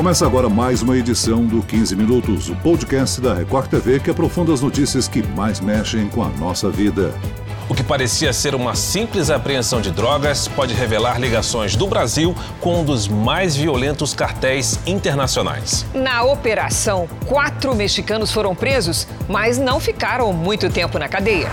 Começa agora mais uma edição do 15 Minutos, o podcast da Record TV que aprofunda as notícias que mais mexem com a nossa vida. O que parecia ser uma simples apreensão de drogas pode revelar ligações do Brasil com um dos mais violentos cartéis internacionais. Na operação, quatro mexicanos foram presos, mas não ficaram muito tempo na cadeia.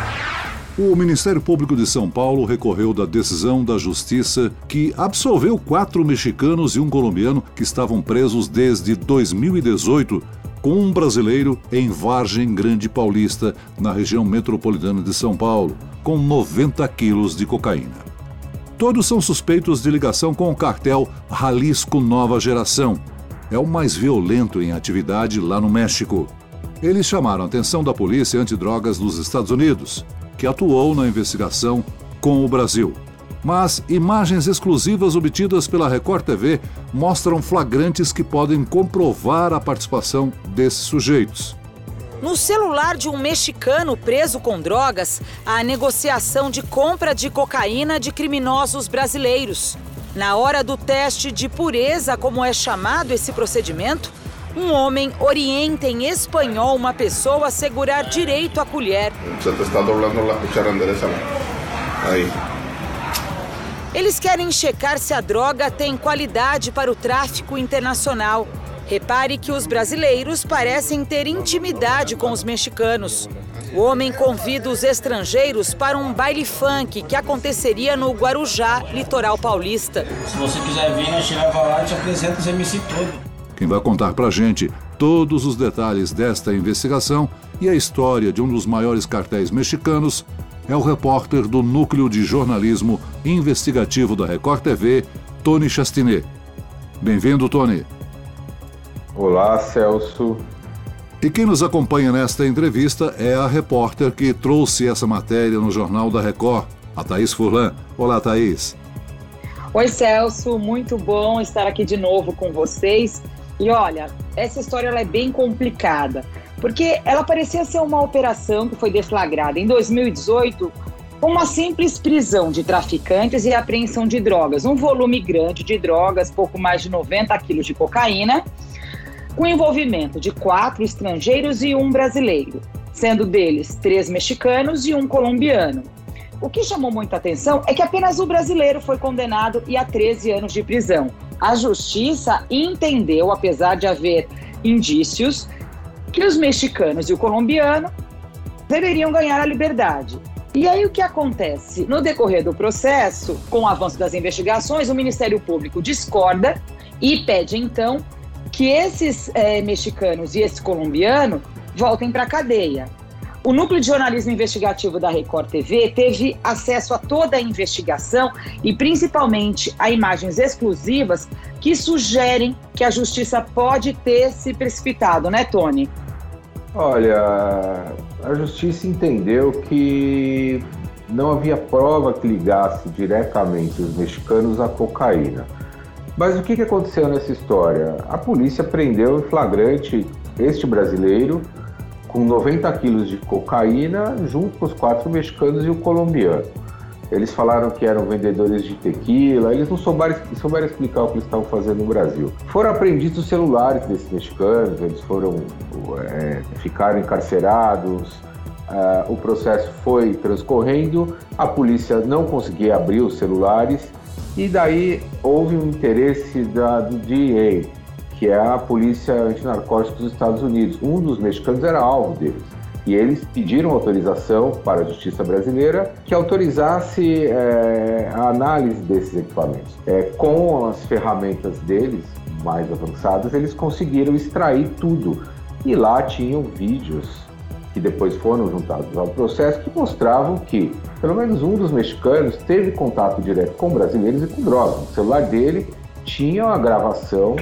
O Ministério Público de São Paulo recorreu da decisão da Justiça que absolveu quatro mexicanos e um colombiano que estavam presos desde 2018 com um brasileiro em Vargem Grande Paulista, na região metropolitana de São Paulo, com 90 quilos de cocaína. Todos são suspeitos de ligação com o cartel Jalisco Nova Geração. É o mais violento em atividade lá no México. Eles chamaram a atenção da polícia antidrogas dos Estados Unidos que atuou na investigação com o Brasil. Mas imagens exclusivas obtidas pela Record TV mostram flagrantes que podem comprovar a participação desses sujeitos. No celular de um mexicano preso com drogas, há negociação de compra de cocaína de criminosos brasileiros. Na hora do teste de pureza, como é chamado esse procedimento, um homem orienta em espanhol uma pessoa a segurar direito a colher. Você está dobrando a cuchara endereça Aí. Eles querem checar se a droga tem qualidade para o tráfico internacional. Repare que os brasileiros parecem ter intimidade com os mexicanos. O homem convida os estrangeiros para um baile funk que aconteceria no Guarujá, litoral paulista. Se você quiser vir, nós chegamos lá e te apresenta os MC todo. Quem vai contar pra gente todos os detalhes desta investigação e a história de um dos maiores cartéis mexicanos é o repórter do Núcleo de Jornalismo Investigativo da Record TV, Tony Chastinet. Bem-vindo, Tony. Olá, Celso. E quem nos acompanha nesta entrevista é a repórter que trouxe essa matéria no Jornal da Record, a Thaís Furlan. Olá, Thaís. Oi, Celso. Muito bom estar aqui de novo com vocês. E olha, essa história é bem complicada, porque ela parecia ser uma operação que foi deflagrada em 2018 com uma simples prisão de traficantes e apreensão de drogas, um volume grande de drogas, pouco mais de 90 quilos de cocaína, com envolvimento de quatro estrangeiros e um brasileiro, sendo deles três mexicanos e um colombiano. O que chamou muita atenção é que apenas o brasileiro foi condenado e a 13 anos de prisão. A justiça entendeu, apesar de haver indícios, que os mexicanos e o colombiano deveriam ganhar a liberdade. E aí o que acontece? No decorrer do processo, com o avanço das investigações, o Ministério Público discorda e pede então que esses é, mexicanos e esse colombiano voltem para a cadeia. O Núcleo de Jornalismo Investigativo da Record TV teve acesso a toda a investigação e principalmente a imagens exclusivas que sugerem que a justiça pode ter se precipitado, né, Tony? Olha, a justiça entendeu que não havia prova que ligasse diretamente os mexicanos à cocaína. Mas o que aconteceu nessa história? A polícia prendeu em flagrante este brasileiro com 90 quilos de cocaína, junto com os quatro mexicanos e o colombiano. Eles falaram que eram vendedores de tequila, eles não souberam, souberam explicar o que eles estavam fazendo no Brasil. Foram apreendidos os celulares desses mexicanos, eles foram é, ficaram encarcerados, uh, o processo foi transcorrendo, a polícia não conseguia abrir os celulares e daí houve um interesse da, do DEA, que é a Polícia Antinarcóticos dos Estados Unidos. Um dos mexicanos era alvo deles. E eles pediram autorização para a Justiça Brasileira que autorizasse é, a análise desses equipamentos. É, com as ferramentas deles, mais avançadas, eles conseguiram extrair tudo. E lá tinham vídeos que depois foram juntados ao processo que mostravam que pelo menos um dos mexicanos teve contato direto com brasileiros e com drogas. O celular dele tinha a gravação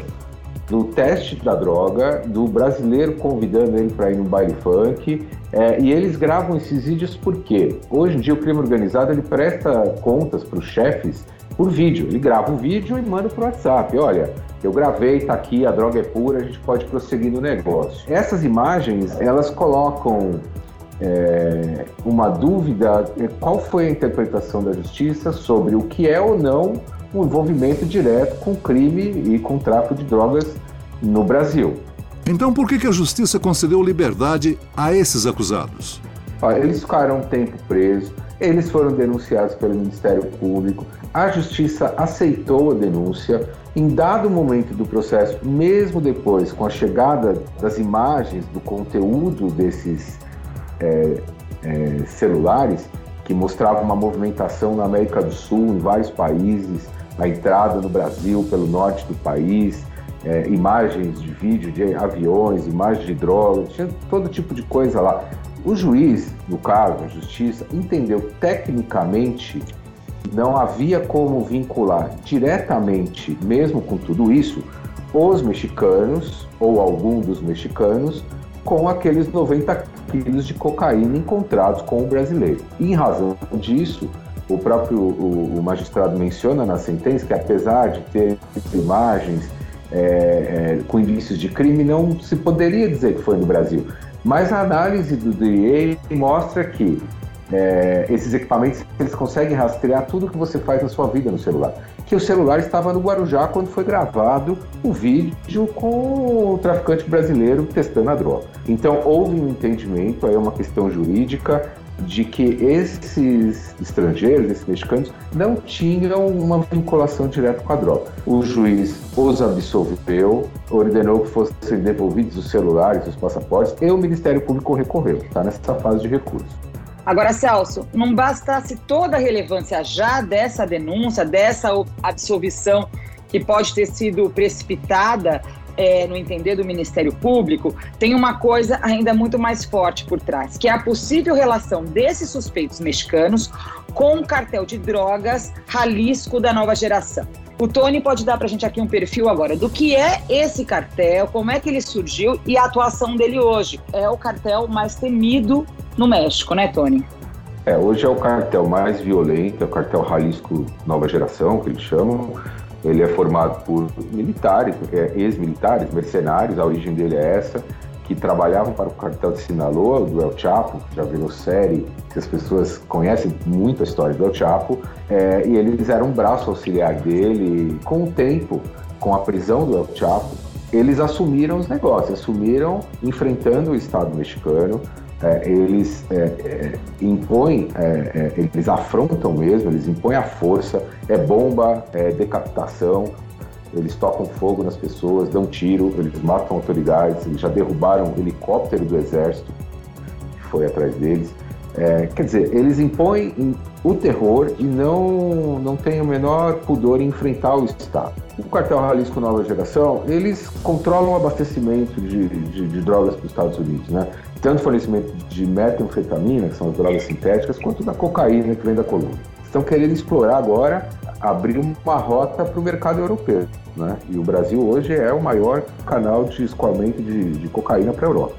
do teste da droga, do brasileiro convidando ele para ir no baile funk. É, e eles gravam esses vídeos porque hoje em dia o crime organizado ele presta contas para os chefes por vídeo. Ele grava o vídeo e manda para o WhatsApp. Olha, eu gravei, está aqui, a droga é pura, a gente pode prosseguir no negócio. Essas imagens elas colocam é, uma dúvida: é, qual foi a interpretação da justiça sobre o que é ou não um envolvimento direto com crime e com tráfico de drogas no Brasil. Então, por que, que a justiça concedeu liberdade a esses acusados? Eles ficaram um tempo presos, eles foram denunciados pelo Ministério Público, a justiça aceitou a denúncia. Em dado momento do processo, mesmo depois, com a chegada das imagens, do conteúdo desses é, é, celulares, que mostravam uma movimentação na América do Sul, em vários países, a entrada no Brasil pelo norte do país, é, imagens de vídeo de aviões, imagens de drogas, tinha todo tipo de coisa lá. O juiz, no caso, a justiça, entendeu tecnicamente não havia como vincular diretamente, mesmo com tudo isso, os mexicanos ou algum dos mexicanos com aqueles 90 quilos de cocaína encontrados com o brasileiro. E, em razão disso, o próprio o, o magistrado menciona na sentença que, apesar de ter imagens é, é, com indícios de crime, não se poderia dizer que foi no Brasil. Mas a análise do DEA mostra que é, esses equipamentos eles conseguem rastrear tudo que você faz na sua vida no celular. Que o celular estava no Guarujá quando foi gravado o vídeo com o traficante brasileiro testando a droga. Então houve um entendimento, aí é uma questão jurídica, de que esses estrangeiros, esses mexicanos, não tinham uma vinculação direta com a droga. O juiz os absolveu, ordenou que fossem devolvidos os celulares, os passaportes, e o Ministério Público recorreu, está nessa fase de recurso. Agora, Celso, não bastasse toda a relevância já dessa denúncia, dessa absolvição que pode ter sido precipitada é, no entender do Ministério Público, tem uma coisa ainda muito mais forte por trás, que é a possível relação desses suspeitos mexicanos com o cartel de drogas Jalisco da nova geração. O Tony pode dar para a gente aqui um perfil agora do que é esse cartel, como é que ele surgiu e a atuação dele hoje. É o cartel mais temido no México, né, Tony? É, hoje é o cartel mais violento, é o cartel Jalisco Nova Geração, que eles chamam. Ele é formado por militares, é, ex-militares, mercenários, a origem dele é essa, que trabalhavam para o cartel de Sinaloa, do El Chapo, já virou série, que as pessoas conhecem muito a história do El Chapo, é, e eles eram um braço auxiliar dele. Com o tempo, com a prisão do El Chapo, eles assumiram os negócios, assumiram enfrentando o Estado mexicano, é, eles é, é, impõem, é, é, eles afrontam mesmo, eles impõem a força, é bomba, é decapitação, eles tocam fogo nas pessoas, dão tiro, eles matam autoridades, eles já derrubaram um helicóptero do exército que foi atrás deles. É, quer dizer, eles impõem o terror e não, não têm o menor pudor em enfrentar o Estado. O cartel Jalisco Nova Geração, eles controlam o abastecimento de, de, de drogas para os Estados Unidos, né? Tanto fornecimento de metanfetamina, que são as drogas sintéticas, quanto da cocaína, que vem da Colômbia. Estão querendo explorar agora, abrir uma rota para o mercado europeu. Né? E o Brasil hoje é o maior canal de escoamento de, de cocaína para a Europa.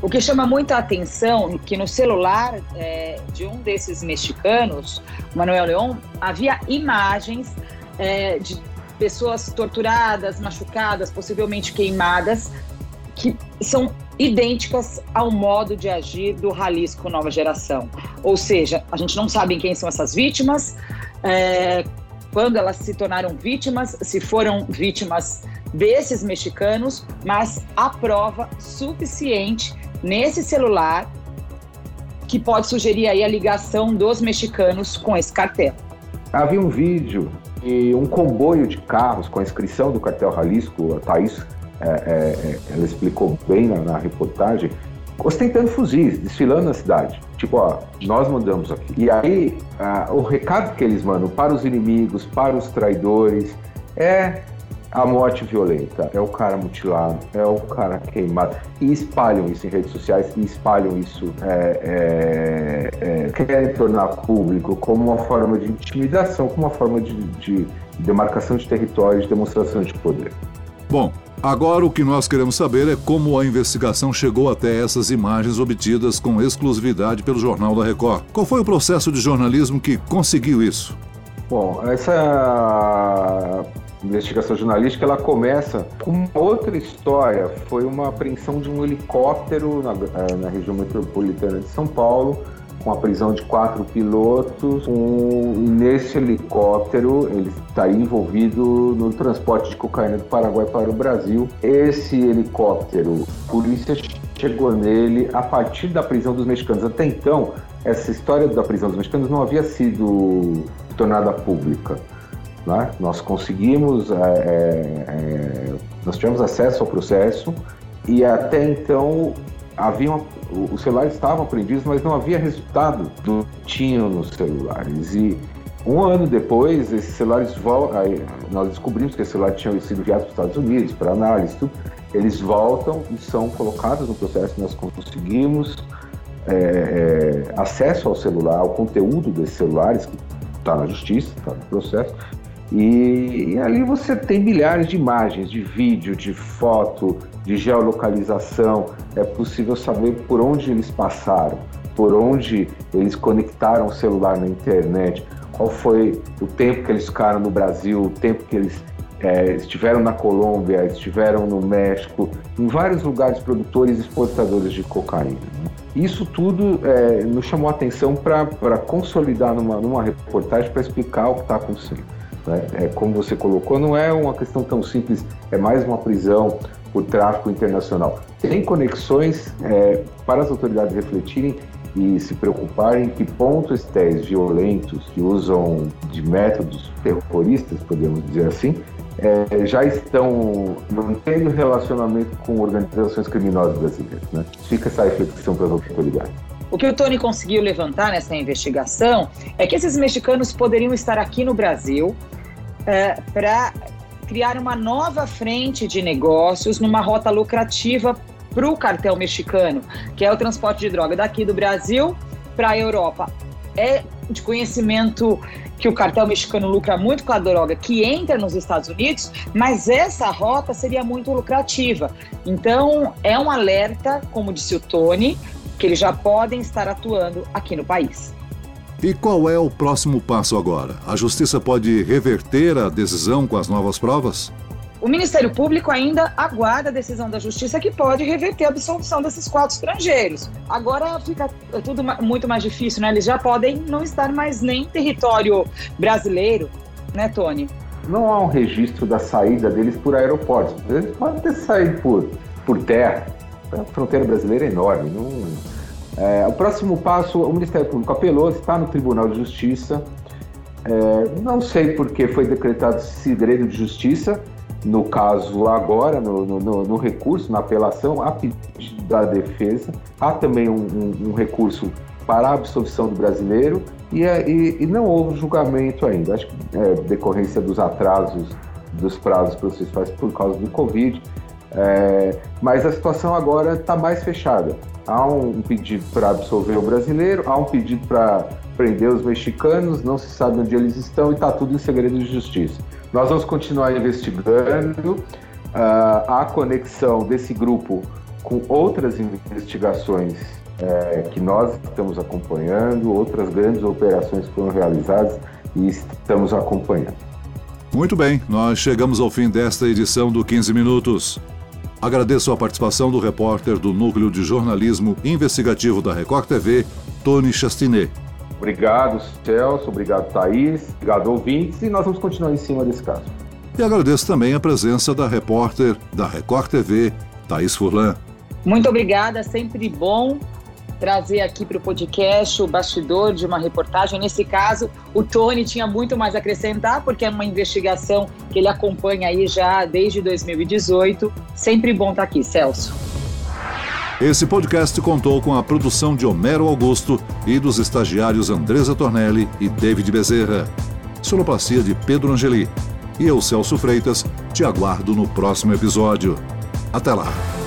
O que chama muita atenção é que no celular é, de um desses mexicanos, Manuel León, havia imagens é, de pessoas torturadas, machucadas, possivelmente queimadas, que são idênticas ao modo de agir do Jalisco Nova Geração. Ou seja, a gente não sabe quem são essas vítimas, é, quando elas se tornaram vítimas, se foram vítimas desses mexicanos, mas há prova suficiente nesse celular que pode sugerir aí a ligação dos mexicanos com esse cartel. Havia um vídeo e um comboio de carros com a inscrição do cartel Jalisco, a Thaís é, é, é, ela explicou bem na, na, reportagem, ostentando fuzis, desfilando na cidade. Tipo, ó, nós mandamos aqui. E aí, a, o recado que eles mandam para os inimigos, para os traidores, é a morte violenta, é o cara mutilado, é o cara queimado. E espalham isso em redes sociais e espalham isso, é, é, é, querem tornar público como uma forma de intimidação, como uma forma de, de demarcação de território, de demonstração de poder. Bom, Agora o que nós queremos saber é como a investigação chegou até essas imagens obtidas com exclusividade pelo Jornal da Record. Qual foi o processo de jornalismo que conseguiu isso? Bom, essa investigação jornalística ela começa com uma outra história. Foi uma apreensão de um helicóptero na, eh, na região metropolitana de São Paulo, com a prisão de quatro pilotos. Um, nesse helicóptero, ele está envolvido no transporte de cocaína do Paraguai para o Brasil. Esse helicóptero, a polícia chegou nele a partir da prisão dos mexicanos. Até então, essa história da prisão dos mexicanos não havia sido tornada pública. Né? Nós conseguimos, é, é, é nós tivemos acesso ao processo e até então os celulares estavam apreendidos, mas não havia resultado do que tinham nos celulares. E um ano depois, esses celulares voltam. Nós descobrimos que esses celulares tinham sido enviados para os Estados Unidos para análise, tudo. Eles voltam e são colocados no processo. Nós conseguimos é, é, acesso ao celular, ao conteúdo desses celulares, que está na justiça, está no processo. E, e, ali você tem milhares de imagens, de vídeo, de foto, de geolocalização. É possível saber por onde eles passaram, por onde eles conectaram o celular na internet, qual foi o tempo que eles ficaram no Brasil, o tempo que eles é, estiveram na Colômbia, estiveram no México, em vários lugares produtores e exportadores de cocaína. Né? Isso tudo é, nos chamou a atenção para consolidar numa, numa reportagem para explicar o que está acontecendo. Né? É, como você colocou, não é uma questão tão simples, é mais uma prisão por tráfico internacional. Tem conexões é, para as autoridades refletirem e se preocuparem que pontos estéis violentos que usam de métodos terroristas, podemos dizer assim, é, já estão mantendo relacionamento com organizações criminosas brasileiras. Né? Fica essa reflexão para as autoridades. O que o Tony conseguiu levantar nessa investigação é que esses mexicanos poderiam estar aqui no Brasil é, para criar uma nova frente de negócios numa rota lucrativa para o cartel mexicano, que é o transporte de droga daqui do Brasil para a Europa. É de conhecimento que o cartel mexicano lucra muito com a droga que entra nos Estados Unidos, mas essa rota seria muito lucrativa. Então, é um alerta, como disse o Tony, que eles já podem estar atuando aqui no país. E qual é o próximo passo agora? A justiça pode reverter a decisão com as novas provas? O Ministério Público ainda aguarda a decisão da Justiça que pode reverter a absolvição desses quatro estrangeiros. Agora fica tudo muito mais difícil, né? Eles já podem não estar mais nem em território brasileiro, né, Tony? Não há um registro da saída deles por aeroportos. Eles podem ter saído por, por terra. A fronteira brasileira é enorme. Não... É, o próximo passo, o Ministério Público apelou, está no Tribunal de Justiça. É, não sei por que foi decretado segredo de justiça, no caso agora, no, no, no, recurso, na apelação, a pedido da defesa. Há também um, um, um recurso para a absolvição do brasileiro e, é, e, e, não houve julgamento ainda. Acho que é decorrência dos atrasos dos prazos processuais por causa do Covid. É, mas a situação agora está mais fechada. Há um pedido para absolver o brasileiro, há um pedido para prender os mexicanos, não se sabe onde eles estão e está tudo em segredo de justiça. Nós vamos continuar investigando uh, a conexão desse grupo com outras investigações é, que nós estamos acompanhando, outras grandes operações foram realizadas e estamos acompanhando. Muito bem, nós chegamos ao fim desta edição do 15 Minutos. Agradeço a participação do repórter do Núcleo de Jornalismo Investigativo da Record TV, Tony Chastinet. Obrigado, Celso. Obrigado, Thaís. Obrigado, ouvintes. E nós vamos continuar em cima desse caso. E agradeço também a presença da repórter da Record TV, Thaís Furlan. Muito obrigada, sempre bom trazer aqui para o podcast o bastidor de uma reportagem. Nesse caso, o Tony tinha muito mais a acrescentar, porque é uma investigação que ele acompanha aí já desde 2018. Sempre bom estar aqui, Celso. Esse podcast contou com a produção de Homero Augusto e dos estagiários Andresa Tornelli e David Bezerra. Sonoplastia de Pedro Angeli. E eu, Celso Freitas, te aguardo no próximo episódio. Até lá!